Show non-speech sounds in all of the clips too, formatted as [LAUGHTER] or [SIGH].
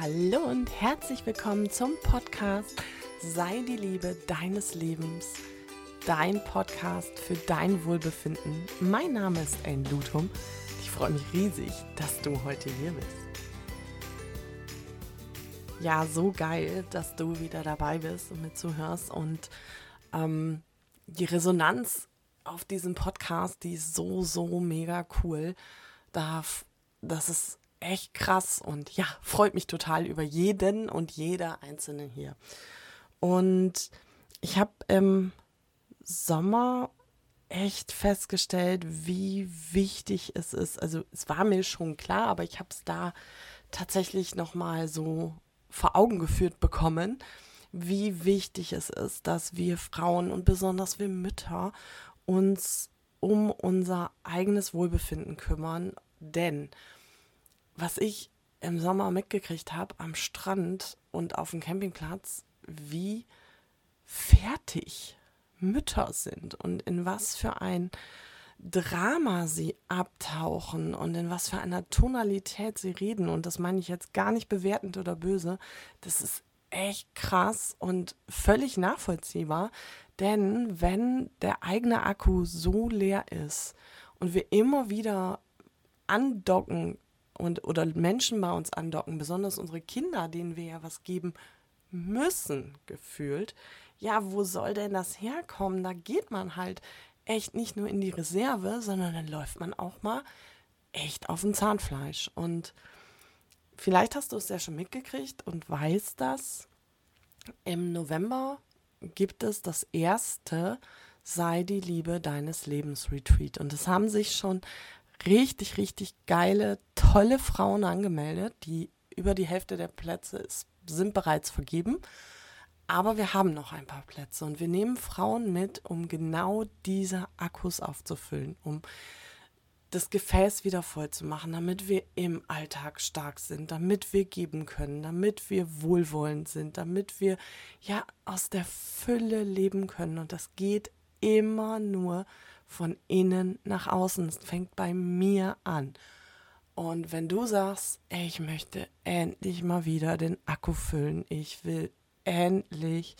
Hallo und herzlich willkommen zum Podcast Sei die Liebe deines Lebens. Dein Podcast für dein Wohlbefinden. Mein Name ist Anne Lutum. Ich freue mich riesig, dass du heute hier bist. Ja, so geil, dass du wieder dabei bist und mir zuhörst. Und ähm, die Resonanz auf diesem Podcast, die ist so, so mega cool. Da, das ist echt krass und ja, freut mich total über jeden und jeder Einzelne hier. Und ich habe im Sommer echt festgestellt, wie wichtig es ist. Also es war mir schon klar, aber ich habe es da tatsächlich noch mal so vor Augen geführt bekommen, wie wichtig es ist, dass wir Frauen und besonders wir Mütter uns um unser eigenes Wohlbefinden kümmern, denn was ich im Sommer mitgekriegt habe am Strand und auf dem Campingplatz, wie fertig Mütter sind und in was für ein Drama sie abtauchen und in was für einer Tonalität sie reden. Und das meine ich jetzt gar nicht bewertend oder böse. Das ist echt krass und völlig nachvollziehbar. Denn wenn der eigene Akku so leer ist und wir immer wieder andocken und oder Menschen bei uns andocken, besonders unsere Kinder, denen wir ja was geben müssen, gefühlt. Ja, wo soll denn das herkommen? Da geht man halt echt nicht nur in die Reserve, sondern dann läuft man auch mal echt auf dem Zahnfleisch. Und vielleicht hast du es ja schon mitgekriegt und weißt das. Im November gibt es das erste Sei die Liebe deines Lebens Retreat. Und es haben sich schon richtig, richtig geile, tolle Frauen angemeldet. Die über die Hälfte der Plätze ist, sind bereits vergeben. Aber wir haben noch ein paar Plätze und wir nehmen Frauen mit, um genau diese Akkus aufzufüllen, um das Gefäß wieder voll zu machen, damit wir im Alltag stark sind, damit wir geben können, damit wir wohlwollend sind, damit wir ja aus der Fülle leben können. Und das geht immer nur von innen nach außen. Es fängt bei mir an. Und wenn du sagst, ey, ich möchte endlich mal wieder den Akku füllen, ich will endlich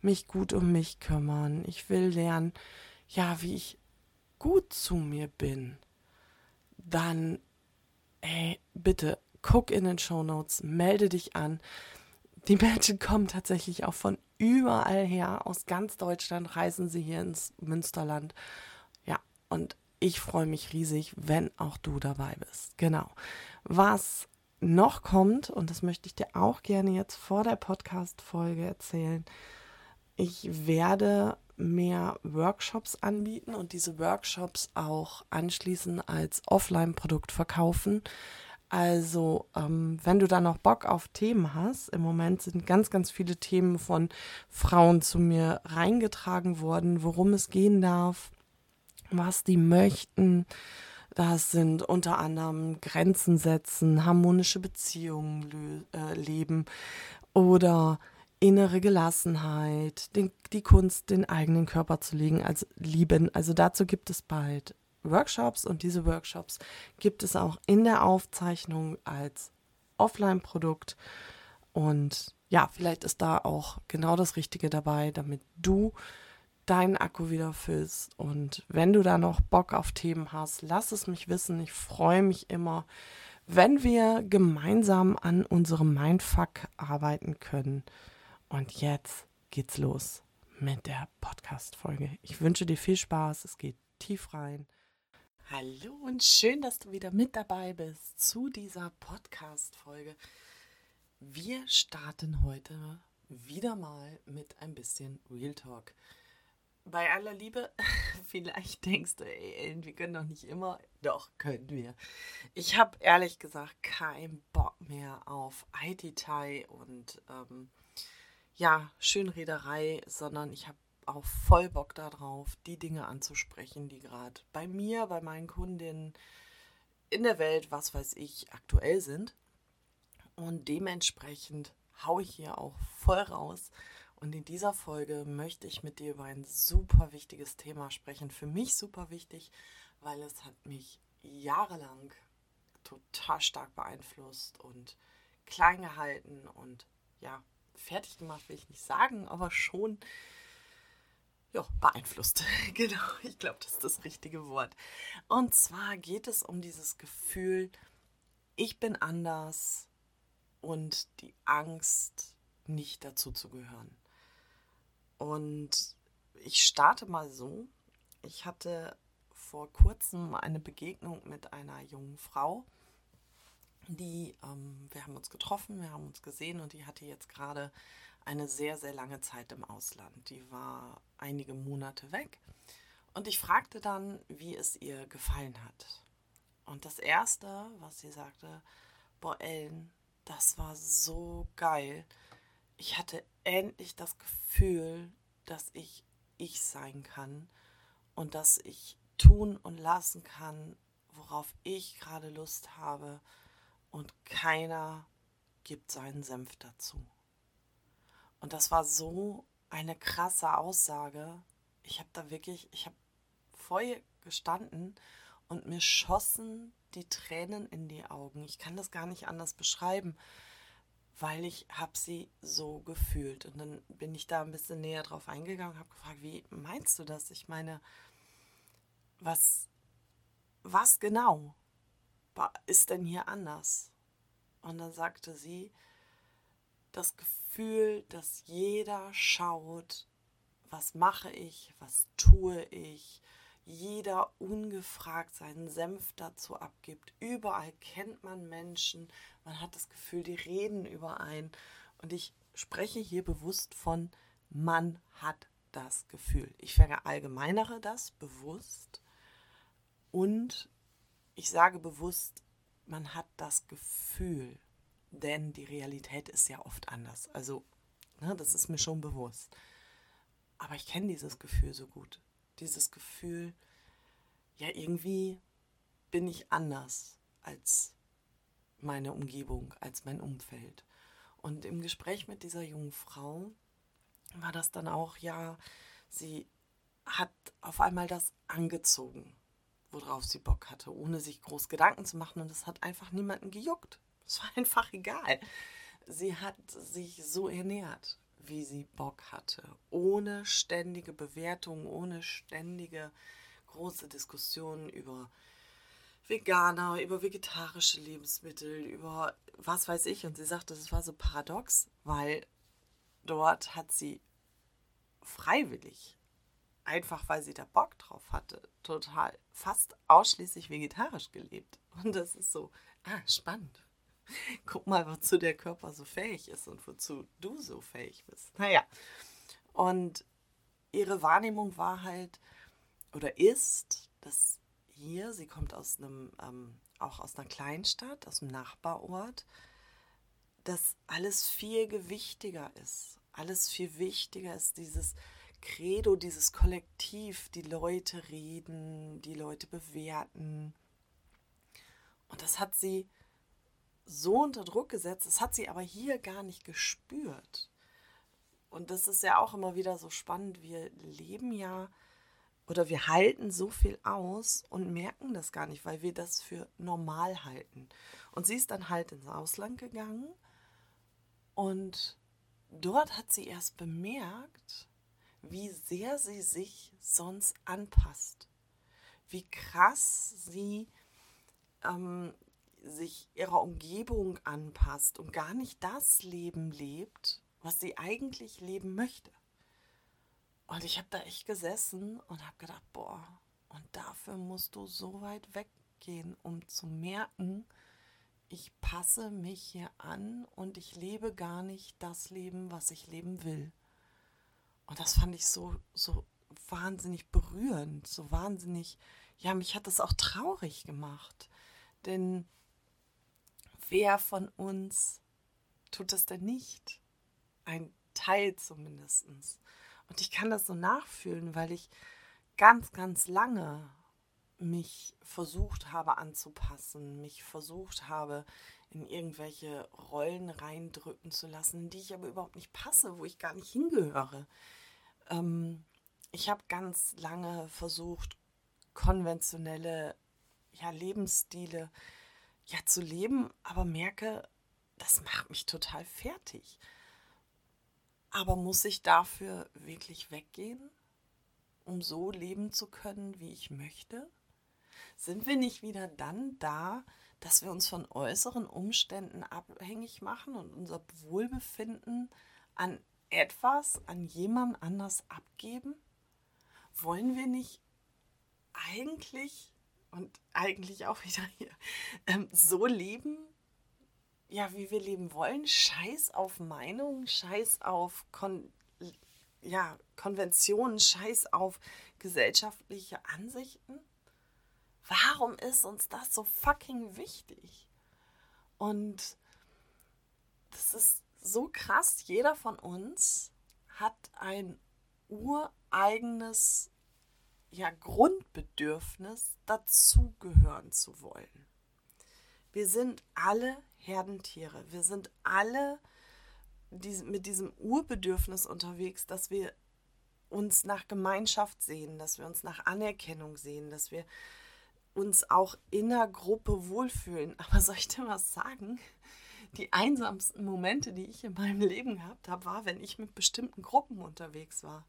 mich gut um mich kümmern, ich will lernen, ja, wie ich gut zu mir bin, dann, ey, bitte guck in den Show Notes, melde dich an. Die Menschen [LAUGHS] kommen tatsächlich auch von überall her, aus ganz Deutschland reisen sie hier ins Münsterland und ich freue mich riesig, wenn auch du dabei bist. Genau. Was noch kommt, und das möchte ich dir auch gerne jetzt vor der Podcast-Folge erzählen, ich werde mehr Workshops anbieten und diese Workshops auch anschließend als Offline-Produkt verkaufen. Also, ähm, wenn du da noch Bock auf Themen hast, im Moment sind ganz, ganz viele Themen von Frauen zu mir reingetragen worden, worum es gehen darf, was die möchten. Das sind unter anderem Grenzen setzen, harmonische Beziehungen äh, leben oder innere Gelassenheit, den, die Kunst, den eigenen Körper zu legen, also lieben. Also dazu gibt es bald Workshops und diese Workshops gibt es auch in der Aufzeichnung als Offline-Produkt. Und ja, vielleicht ist da auch genau das Richtige dabei, damit du deinen Akku wieder füllst. Und wenn du da noch Bock auf Themen hast, lass es mich wissen. Ich freue mich immer, wenn wir gemeinsam an unserem Mindfuck arbeiten können. Und jetzt geht's los mit der Podcast-Folge. Ich wünsche dir viel Spaß. Es geht tief rein. Hallo und schön, dass du wieder mit dabei bist zu dieser Podcast-Folge. Wir starten heute wieder mal mit ein bisschen Real Talk bei aller Liebe, [LAUGHS] vielleicht denkst du, ey, wir können doch nicht immer. Doch, können wir. Ich habe ehrlich gesagt keinen Bock mehr auf IT-Tai und ähm, ja, Schönrederei, sondern ich habe auch voll Bock darauf, die Dinge anzusprechen, die gerade bei mir, bei meinen Kundinnen in der Welt, was weiß ich, aktuell sind. Und dementsprechend haue ich hier auch voll raus und in dieser Folge möchte ich mit dir über ein super wichtiges Thema sprechen. Für mich super wichtig, weil es hat mich jahrelang total stark beeinflusst und klein gehalten und ja, fertig gemacht will ich nicht sagen, aber schon ja, beeinflusst. [LAUGHS] genau, ich glaube, das ist das richtige Wort. Und zwar geht es um dieses Gefühl, ich bin anders und die Angst, nicht dazu zu gehören. Und ich starte mal so. Ich hatte vor kurzem eine Begegnung mit einer jungen Frau, die, ähm, wir haben uns getroffen, wir haben uns gesehen und die hatte jetzt gerade eine sehr, sehr lange Zeit im Ausland. Die war einige Monate weg. Und ich fragte dann, wie es ihr gefallen hat. Und das Erste, was sie sagte, boah, Ellen, das war so geil. Ich hatte endlich das Gefühl, dass ich ich sein kann und dass ich tun und lassen kann, worauf ich gerade Lust habe und keiner gibt seinen Senf dazu. Und das war so eine krasse Aussage. Ich habe da wirklich, ich habe vor ihr gestanden und mir schossen die Tränen in die Augen. Ich kann das gar nicht anders beschreiben, weil ich habe sie so gefühlt. Und dann bin ich da ein bisschen näher drauf eingegangen, habe gefragt, wie meinst du das? Ich meine, was, was genau ist denn hier anders? Und dann sagte sie, das Gefühl, dass jeder schaut, was mache ich, was tue ich, jeder ungefragt seinen Senf dazu abgibt. Überall kennt man Menschen, man hat das Gefühl, die reden überein. Und ich spreche hier bewusst von, man hat das Gefühl. Ich verallgemeinere das bewusst und ich sage bewusst, man hat das Gefühl, denn die Realität ist ja oft anders. Also, ne, das ist mir schon bewusst. Aber ich kenne dieses Gefühl so gut. Dieses Gefühl, ja, irgendwie bin ich anders als meine Umgebung, als mein Umfeld. Und im Gespräch mit dieser jungen Frau war das dann auch, ja, sie hat auf einmal das angezogen, worauf sie Bock hatte, ohne sich groß Gedanken zu machen. Und es hat einfach niemanden gejuckt. Es war [LAUGHS] einfach egal. Sie hat sich so ernährt, wie sie Bock hatte, ohne ständige Bewertung, ohne ständige große Diskussionen über Veganer, über vegetarische Lebensmittel, über was weiß ich. Und sie sagte, das war so paradox, weil dort hat sie freiwillig, einfach weil sie da Bock drauf hatte, total fast ausschließlich vegetarisch gelebt. Und das ist so, ah, spannend. Guck mal, wozu der Körper so fähig ist und wozu du so fähig bist. Naja, und ihre Wahrnehmung war halt oder ist, dass hier, sie kommt aus einem, ähm, auch aus einer Kleinstadt, aus einem Nachbarort, dass alles viel gewichtiger ist. Alles viel wichtiger ist dieses Credo, dieses Kollektiv, die Leute reden, die Leute bewerten. Und das hat sie so unter Druck gesetzt, das hat sie aber hier gar nicht gespürt. Und das ist ja auch immer wieder so spannend. Wir leben ja oder wir halten so viel aus und merken das gar nicht, weil wir das für normal halten. Und sie ist dann halt ins Ausland gegangen und dort hat sie erst bemerkt, wie sehr sie sich sonst anpasst, wie krass sie ähm, sich ihrer Umgebung anpasst und gar nicht das Leben lebt, was sie eigentlich leben möchte. Und ich habe da echt gesessen und habe gedacht, boah, und dafür musst du so weit weggehen, um zu merken, ich passe mich hier an und ich lebe gar nicht das Leben, was ich leben will. Und das fand ich so, so wahnsinnig berührend, so wahnsinnig, ja, mich hat das auch traurig gemacht. Denn wer von uns tut das denn nicht? Ein Teil zumindest. Und ich kann das so nachfühlen, weil ich ganz, ganz lange mich versucht habe anzupassen, mich versucht habe, in irgendwelche Rollen reindrücken zu lassen, die ich aber überhaupt nicht passe, wo ich gar nicht hingehöre. Ähm, ich habe ganz lange versucht, konventionelle ja, Lebensstile ja, zu leben, aber merke, das macht mich total fertig. Aber muss ich dafür wirklich weggehen, um so leben zu können, wie ich möchte? Sind wir nicht wieder dann da, dass wir uns von äußeren Umständen abhängig machen und unser Wohlbefinden an etwas, an jemand anders abgeben? Wollen wir nicht eigentlich und eigentlich auch [LAUGHS] wieder hier ähm, so leben, ja, wie wir leben wollen? Scheiß auf Meinung, Scheiß auf Kon ja, Konventionen, Scheiß auf gesellschaftliche Ansichten? Warum ist uns das so fucking wichtig? Und das ist so krass. Jeder von uns hat ein ureigenes ja, Grundbedürfnis, dazugehören zu wollen. Wir sind alle Herdentiere. Wir sind alle mit diesem Urbedürfnis unterwegs, dass wir uns nach Gemeinschaft sehen, dass wir uns nach Anerkennung sehen, dass wir uns auch in der Gruppe wohlfühlen. Aber soll ich dir was sagen? Die einsamsten Momente, die ich in meinem Leben gehabt habe, war, wenn ich mit bestimmten Gruppen unterwegs war.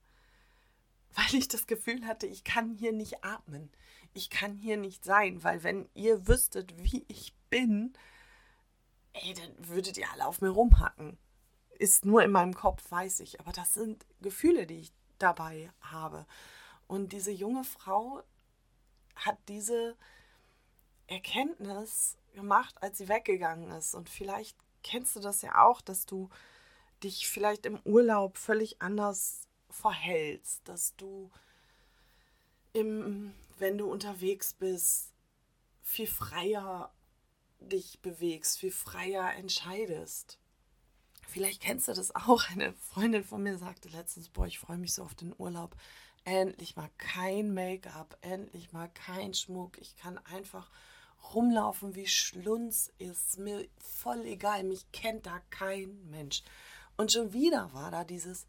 Weil ich das Gefühl hatte, ich kann hier nicht atmen. Ich kann hier nicht sein, weil wenn ihr wüsstet, wie ich bin, ey, dann würdet ihr alle auf mir rumhacken. Ist nur in meinem Kopf, weiß ich. Aber das sind Gefühle, die ich dabei habe. Und diese junge Frau hat diese Erkenntnis gemacht, als sie weggegangen ist. Und vielleicht kennst du das ja auch, dass du dich vielleicht im Urlaub völlig anders verhältst, dass du im, wenn du unterwegs bist, viel freier dich bewegst, viel freier entscheidest. Vielleicht kennst du das auch. Eine Freundin von mir sagte letztens, boah, ich freue mich so auf den Urlaub. Endlich mal kein Make-up, endlich mal kein Schmuck. Ich kann einfach rumlaufen, wie Schlunz ist. Mir voll egal, mich kennt da kein Mensch. Und schon wieder war da dieses,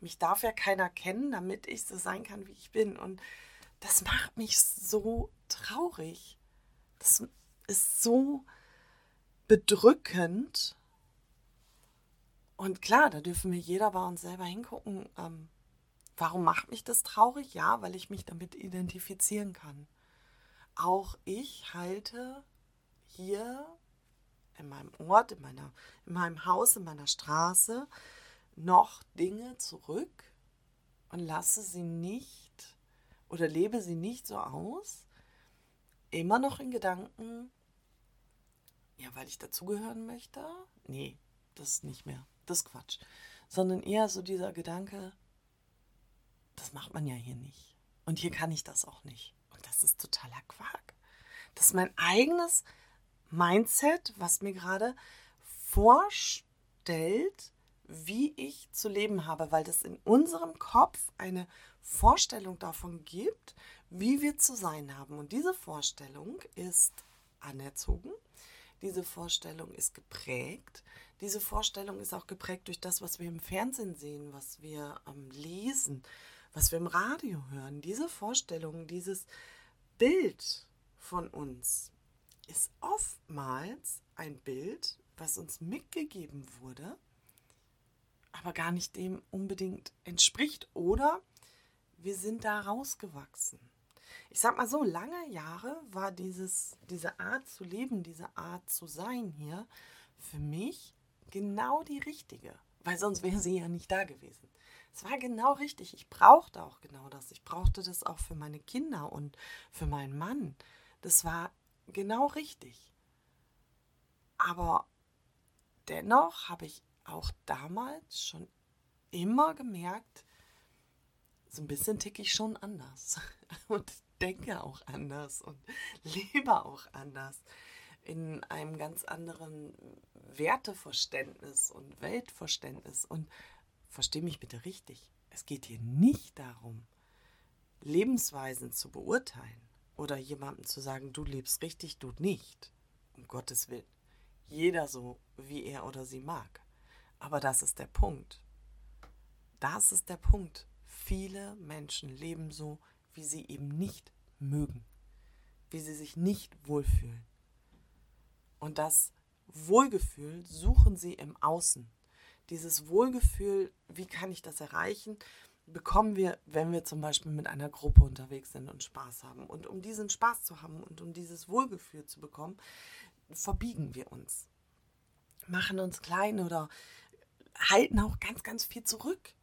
mich darf ja keiner kennen, damit ich so sein kann, wie ich bin. Und das macht mich so traurig. Das ist so bedrückend. Und klar, da dürfen wir jeder bei uns selber hingucken. Ähm, Warum macht mich das traurig? Ja, weil ich mich damit identifizieren kann. Auch ich halte hier in meinem Ort, in, meiner, in meinem Haus, in meiner Straße noch Dinge zurück und lasse sie nicht oder lebe sie nicht so aus. Immer noch in Gedanken, ja, weil ich dazugehören möchte? Nee, das ist nicht mehr. Das ist Quatsch. Sondern eher so dieser Gedanke, das macht man ja hier nicht. Und hier kann ich das auch nicht. Und das ist totaler Quark. Das ist mein eigenes Mindset, was mir gerade vorstellt, wie ich zu leben habe, weil das in unserem Kopf eine Vorstellung davon gibt, wie wir zu sein haben. Und diese Vorstellung ist anerzogen, diese Vorstellung ist geprägt, diese Vorstellung ist auch geprägt durch das, was wir im Fernsehen sehen, was wir ähm, lesen, was wir im Radio hören, diese Vorstellung, dieses Bild von uns ist oftmals ein Bild, was uns mitgegeben wurde, aber gar nicht dem unbedingt entspricht oder wir sind da rausgewachsen. Ich sag mal so, lange Jahre war dieses, diese Art zu leben, diese Art zu sein hier für mich genau die richtige, weil sonst wäre sie ja nicht da gewesen. Es war genau richtig. Ich brauchte auch genau das. Ich brauchte das auch für meine Kinder und für meinen Mann. Das war genau richtig. Aber dennoch habe ich auch damals schon immer gemerkt, so ein bisschen ticke ich schon anders [LAUGHS] und denke auch anders und [LAUGHS] lebe auch anders in einem ganz anderen Werteverständnis und Weltverständnis und verstehe mich bitte richtig, es geht hier nicht darum, Lebensweisen zu beurteilen oder jemandem zu sagen, du lebst richtig, du nicht. Um Gottes Willen. Jeder so, wie er oder sie mag. Aber das ist der Punkt. Das ist der Punkt. Viele Menschen leben so, wie sie eben nicht mögen. Wie sie sich nicht wohlfühlen. Und das Wohlgefühl suchen sie im Außen. Dieses Wohlgefühl, wie kann ich das erreichen, bekommen wir, wenn wir zum Beispiel mit einer Gruppe unterwegs sind und Spaß haben. Und um diesen Spaß zu haben und um dieses Wohlgefühl zu bekommen, verbiegen wir uns, machen uns klein oder halten auch ganz, ganz viel zurück.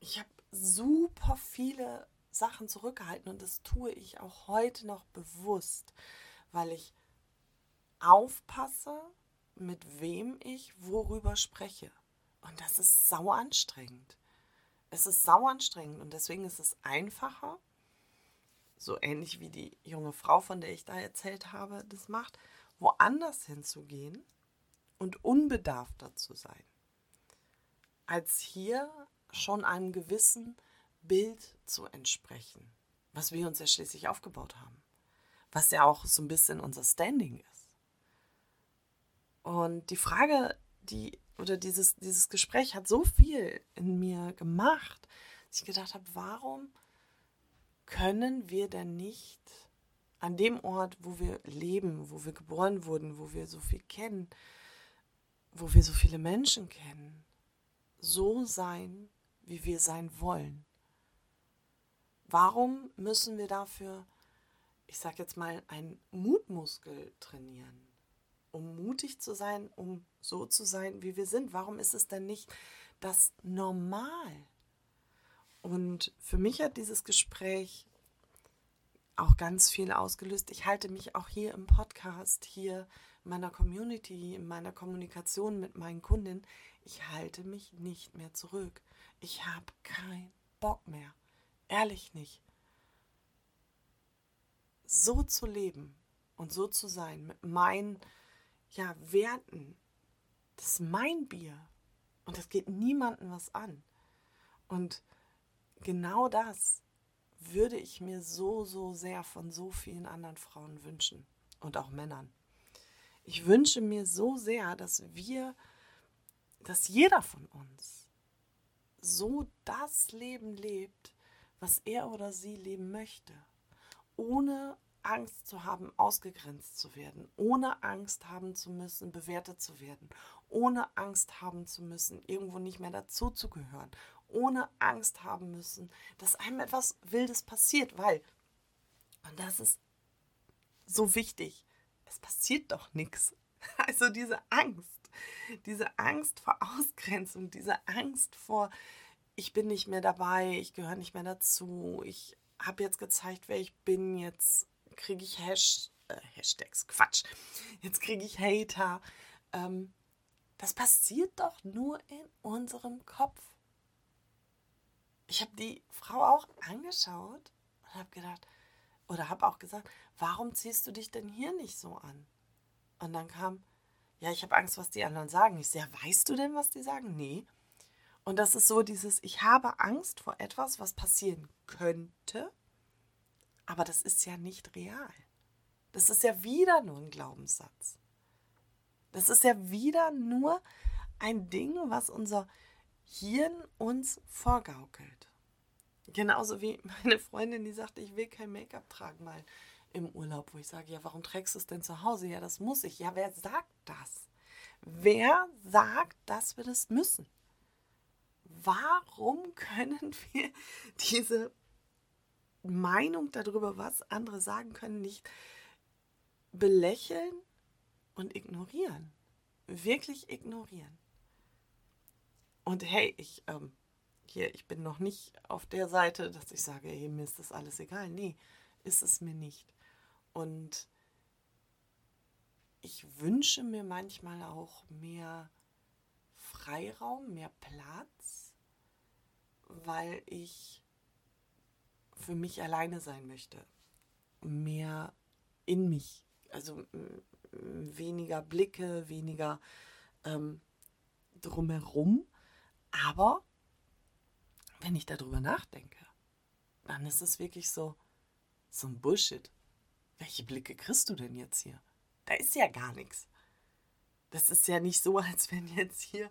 Ich habe super viele Sachen zurückgehalten und das tue ich auch heute noch bewusst, weil ich aufpasse, mit wem ich worüber spreche. Und das ist sau anstrengend. Es ist sau anstrengend und deswegen ist es einfacher, so ähnlich wie die junge Frau, von der ich da erzählt habe, das macht, woanders hinzugehen und unbedarfter zu sein, als hier schon einem gewissen Bild zu entsprechen, was wir uns ja schließlich aufgebaut haben, was ja auch so ein bisschen unser Standing ist. Und die Frage, die oder dieses, dieses Gespräch hat so viel in mir gemacht, dass ich gedacht habe, warum können wir denn nicht an dem Ort, wo wir leben, wo wir geboren wurden, wo wir so viel kennen, wo wir so viele Menschen kennen, so sein, wie wir sein wollen? Warum müssen wir dafür, ich sage jetzt mal, einen Mutmuskel trainieren? Um mutig zu sein, um so zu sein, wie wir sind. Warum ist es denn nicht das Normal? Und für mich hat dieses Gespräch auch ganz viel ausgelöst. Ich halte mich auch hier im Podcast, hier in meiner Community, in meiner Kommunikation mit meinen Kunden, ich halte mich nicht mehr zurück. Ich habe keinen Bock mehr. Ehrlich nicht. So zu leben und so zu sein mit meinen ja, Werten, das ist mein Bier. Und das geht niemandem was an. Und genau das würde ich mir so, so sehr von so vielen anderen Frauen wünschen. Und auch Männern. Ich wünsche mir so sehr, dass wir, dass jeder von uns so das Leben lebt, was er oder sie leben möchte, ohne Angst zu haben, ausgegrenzt zu werden, ohne Angst haben zu müssen, bewertet zu werden, ohne Angst haben zu müssen, irgendwo nicht mehr dazuzugehören, ohne Angst haben müssen, dass einem etwas Wildes passiert, weil, und das ist so wichtig, es passiert doch nichts. [LAUGHS] Also diese Angst, diese Angst vor Ausgrenzung, diese Angst vor, ich bin nicht mehr dabei, ich gehöre nicht mehr dazu, ich habe jetzt gezeigt, wer ich bin, jetzt kriege ich Hash, äh, Hashtags, Quatsch, jetzt kriege ich Hater. Ähm, das passiert doch nur in unserem Kopf. Ich habe die Frau auch angeschaut und habe gedacht, oder habe auch gesagt, warum ziehst du dich denn hier nicht so an? Und dann kam, ja, ich habe Angst, was die anderen sagen. Ich sage, ja, weißt du denn, was die sagen? Nee. Und das ist so dieses, ich habe Angst vor etwas, was passieren könnte, aber das ist ja nicht real. Das ist ja wieder nur ein Glaubenssatz. Das ist ja wieder nur ein Ding, was unser Hirn uns vorgaukelt. Genauso wie [LAUGHS] meine Freundin, die sagte, ich will kein Make-up tragen mal im Urlaub, wo ich sage, ja, warum trägst du es denn zu Hause? Ja, das muss ich. Ja, wer sagt das? Wer sagt, dass wir das müssen? Warum können [LAUGHS] wir diese Meinung darüber, was andere sagen können, nicht belächeln und ignorieren. Wirklich ignorieren. Und hey, ich, ähm, hier, ich bin noch nicht auf der Seite, dass ich sage, hey, mir ist das alles egal. Nee, ist es mir nicht. Und ich wünsche mir manchmal auch mehr Freiraum, mehr Platz, weil ich für mich alleine sein möchte. Mehr in mich. Also weniger Blicke, weniger ähm, drumherum. Aber wenn ich darüber nachdenke, dann ist es wirklich so, so ein Bullshit. Welche Blicke kriegst du denn jetzt hier? Da ist ja gar nichts. Das ist ja nicht so, als wenn jetzt hier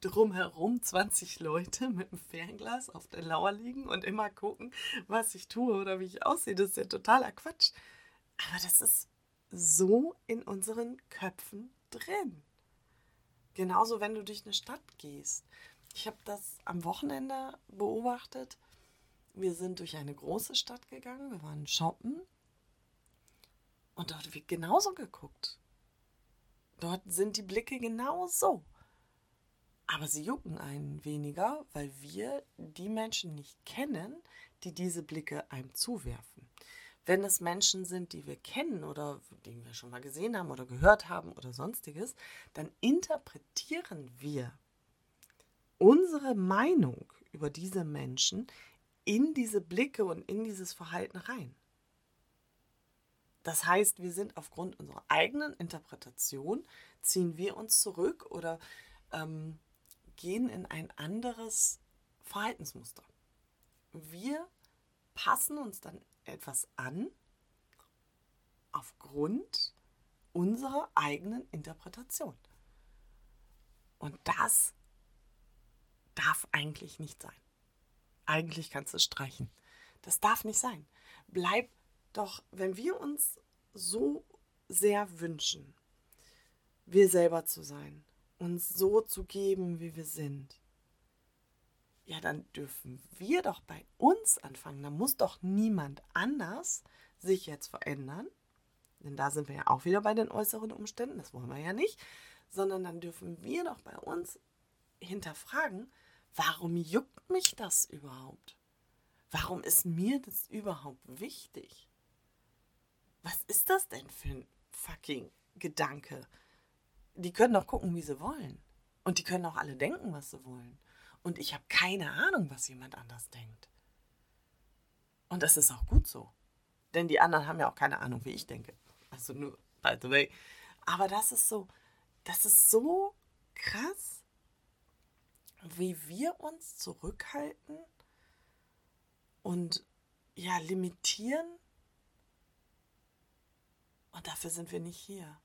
drumherum 20 Leute mit einem Fernglas auf der Lauer liegen und immer gucken, was ich tue oder wie ich aussehe. Das ist ja totaler Quatsch. Aber das ist so in unseren Köpfen drin. Genauso, wenn du durch eine Stadt gehst. Ich habe das am Wochenende beobachtet. Wir sind durch eine große Stadt gegangen, wir waren shoppen und dort wird genauso geguckt. Dort sind die Blicke genau so. Aber sie jucken einen weniger, weil wir die Menschen nicht kennen, die diese Blicke einem zuwerfen. Wenn es Menschen sind, die wir kennen oder die wir schon mal gesehen haben oder gehört haben oder sonstiges, dann interpretieren wir unsere Meinung über diese Menschen in diese Blicke und in dieses Verhalten rein. Das heißt, wir sind aufgrund unserer eigenen Interpretation, ziehen wir uns zurück oder ähm, gehen in ein anderes Verhaltensmuster. Wir passen uns dann etwas an aufgrund unserer eigenen Interpretation. Und das darf eigentlich nicht sein. Eigentlich kannst du streichen. Das darf nicht sein. Bleib doch, wenn wir uns so sehr wünschen, wir selber zu sein, uns so zu geben, wie wir sind, ja, dann dürfen wir doch bei uns anfangen. Da muss doch niemand anders sich jetzt verändern. Denn da sind wir ja auch wieder bei den äußeren Umständen, das wollen wir ja nicht. Sondern dann dürfen wir doch bei uns hinterfragen, warum juckt mich das überhaupt? Warum ist mir das überhaupt wichtig? Was ist das denn für ein fucking Gedanke? Die können doch gucken, wie sie wollen. Und die können auch alle denken, was sie wollen. Und ich habe keine Ahnung, was jemand anders denkt. Und das ist auch gut so. Denn die anderen haben ja auch keine Ahnung, wie ich denke. Also nur, by the way. Aber das ist so, das ist so krass, wie wir uns zurückhalten und ja, limitieren. Und dafür sind wir nicht hier.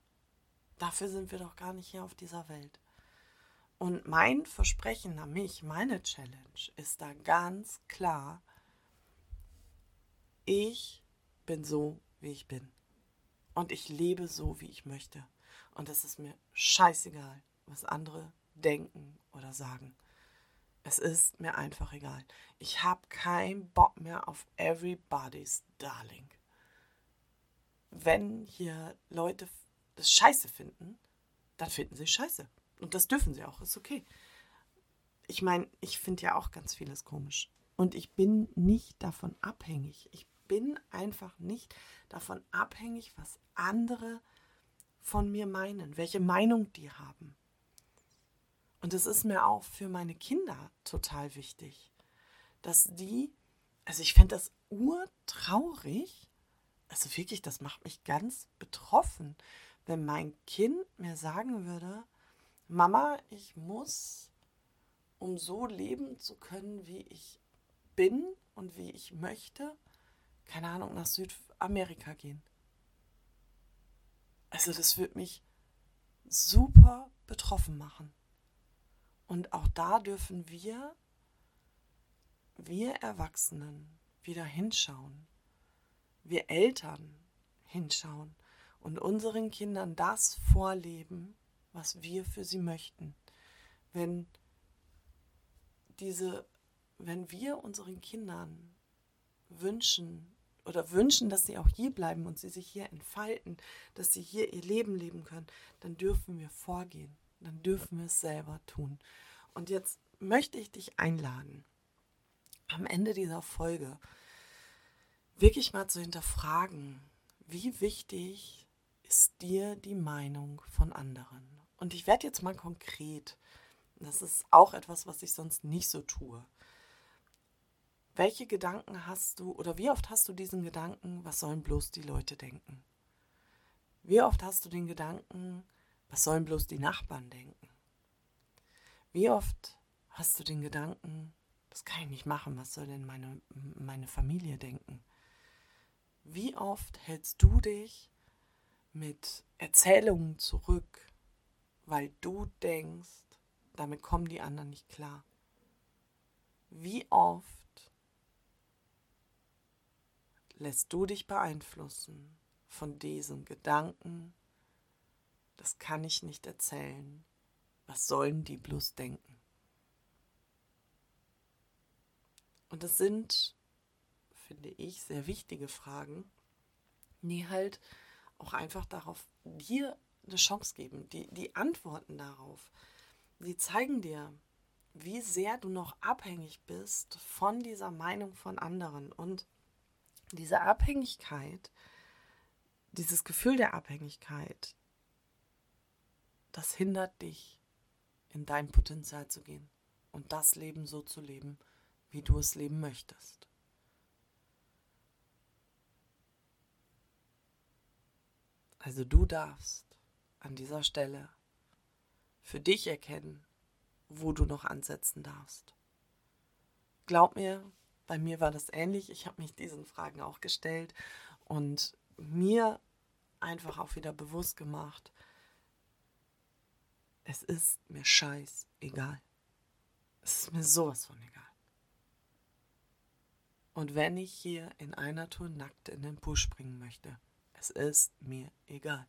Dafür sind wir doch gar nicht hier auf dieser Welt. Und mein Versprechen an mich, meine Challenge ist da ganz klar, ich bin so, wie ich bin. Und ich lebe so, wie ich möchte. Und es ist mir scheißegal, was andere denken oder sagen. Es ist mir einfach egal. Ich habe keinen Bock mehr auf everybody's darling. Wenn hier Leute das scheiße finden, dann finden sie scheiße. Und das dürfen sie auch, ist okay. Ich meine, ich finde ja auch ganz vieles komisch. Und ich bin nicht davon abhängig. Ich bin einfach nicht davon abhängig, was andere von mir meinen, welche Meinung die haben. Und es ist mir auch für meine Kinder total wichtig, dass die, also ich fände das urtraurig, also wirklich, das macht mich ganz betroffen, wenn mein Kind mir sagen würde, Mama, ich muss, um so leben zu können, wie ich bin und wie ich möchte, keine Ahnung, nach Südamerika gehen. Also das wird mich super betroffen machen. Und auch da dürfen wir, wir Erwachsenen, wieder hinschauen. Wir Eltern hinschauen und unseren Kindern das vorleben, was wir für sie möchten. Wenn diese, wenn wir unseren Kindern wünschen oder wünschen, dass sie auch hier bleiben und sie sich hier entfalten, dass sie hier ihr Leben leben können, dann dürfen wir vorgehen, dann dürfen wir es selber tun. Und jetzt möchte ich dich einladen, am Ende dieser Folge wirklich mal zu hinterfragen, wie wichtig ist dir die Meinung von anderen? Und ich werde jetzt mal konkret. Das ist auch etwas, was ich sonst nicht so tue. Welche Gedanken hast du oder wie oft hast du diesen Gedanken, was sollen bloß die Leute denken? Wie oft hast du den Gedanken, was sollen bloß die Nachbarn denken? Wie oft hast du den Gedanken, das kann ich nicht machen, was soll denn meine, meine Familie denken? Wie oft hältst du dich mit Erzählungen zurück, weil du denkst, damit kommen die anderen nicht klar. Wie oft lässt du dich beeinflussen von diesen Gedanken, das kann ich nicht erzählen. Was sollen die bloß denken? Und das sind, finde ich, sehr wichtige Fragen, die halt auch einfach darauf dir eine Chance geben. Die, die Antworten darauf, die zeigen dir, wie sehr du noch abhängig bist von dieser Meinung von anderen. Und diese Abhängigkeit, dieses Gefühl der Abhängigkeit, das hindert dich, in dein Potenzial zu gehen und das Leben so zu leben, wie du es leben möchtest. Also du darfst an dieser Stelle für dich erkennen, wo du noch ansetzen darfst. Glaub mir, bei mir war das ähnlich. Ich habe mich diesen Fragen auch gestellt und mir einfach auch wieder bewusst gemacht, es ist mir scheiß egal. Es ist mir sowas von egal. Und wenn ich hier in einer Tour nackt in den Busch springen möchte, es ist mir egal.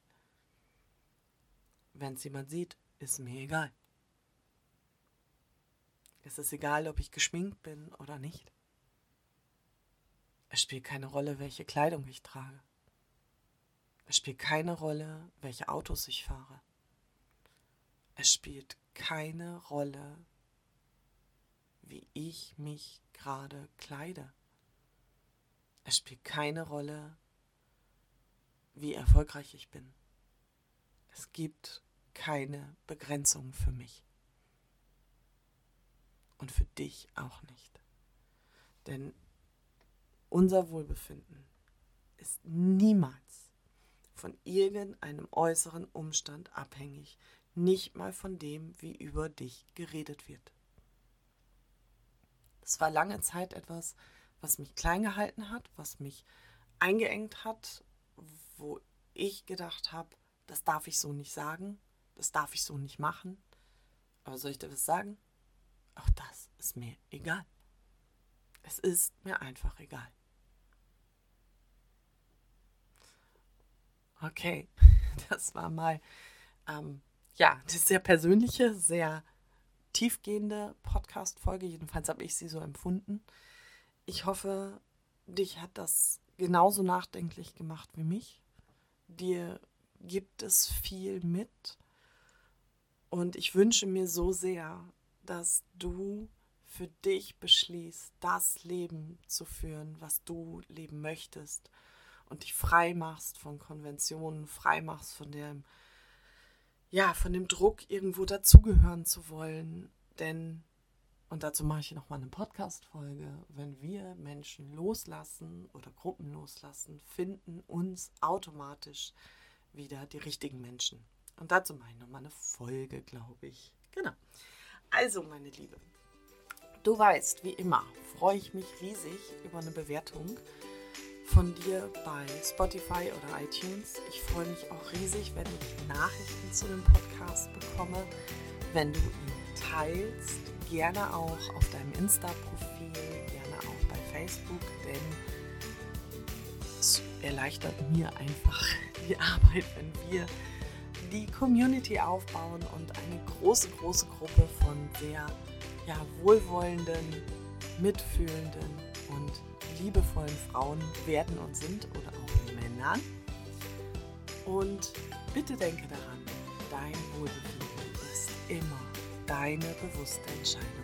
Wenn es jemand sieht, ist mir egal. Es ist egal, ob ich geschminkt bin oder nicht. Es spielt keine Rolle, welche Kleidung ich trage. Es spielt keine Rolle, welche Autos ich fahre. Es spielt keine Rolle, wie ich mich gerade kleide. Es spielt keine Rolle, wie erfolgreich ich bin. Es gibt keine Begrenzung für mich und für dich auch nicht. Denn unser Wohlbefinden ist niemals von irgendeinem äußeren Umstand abhängig, nicht mal von dem, wie über dich geredet wird. Es war lange Zeit etwas, was mich klein gehalten hat, was mich eingeengt hat, wo ich gedacht habe, das darf ich so nicht sagen, das darf ich so nicht machen. Aber soll ich dir was sagen? Auch das ist mir egal. Es ist mir einfach egal. Okay, [LAUGHS] das war mal ähm, ja eine sehr persönliche, sehr tiefgehende Podcast-Folge. Jedenfalls habe ich sie so empfunden. Ich hoffe, dich hat das genauso nachdenklich gemacht wie mich. Dir gibt es viel mit. Und ich wünsche mir so sehr, dass du für dich beschließt, das Leben zu führen, was du leben möchtest und dich frei machst von Konventionen, frei machst von dem, ja, von dem Druck, irgendwo dazugehören zu wollen. Denn, und dazu mache ich noch mal eine Podcast-Folge, wenn wir Menschen loslassen oder Gruppen loslassen, finden uns automatisch wieder die richtigen Menschen. Und dazu mache ich noch mal eine Folge, glaube ich. Genau. Also, meine Liebe, du weißt, wie immer, freue ich mich riesig über eine Bewertung von dir bei Spotify oder iTunes. Ich freue mich auch riesig, wenn ich Nachrichten zu dem Podcast bekomme, wenn du teilst, gerne auch auf deinem Insta-Profil, gerne auch bei Facebook, denn es erleichtert mir einfach [LAUGHS] die Arbeit, wenn wir die Community aufbauen und eine große, große Gruppe von sehr ja, wohlwollenden, mitfühlenden und liebevollen Frauen werden und sind oder auch Männern. Und bitte denke daran, dein Wohlbefinden ist immer deine bewusste Entscheidung.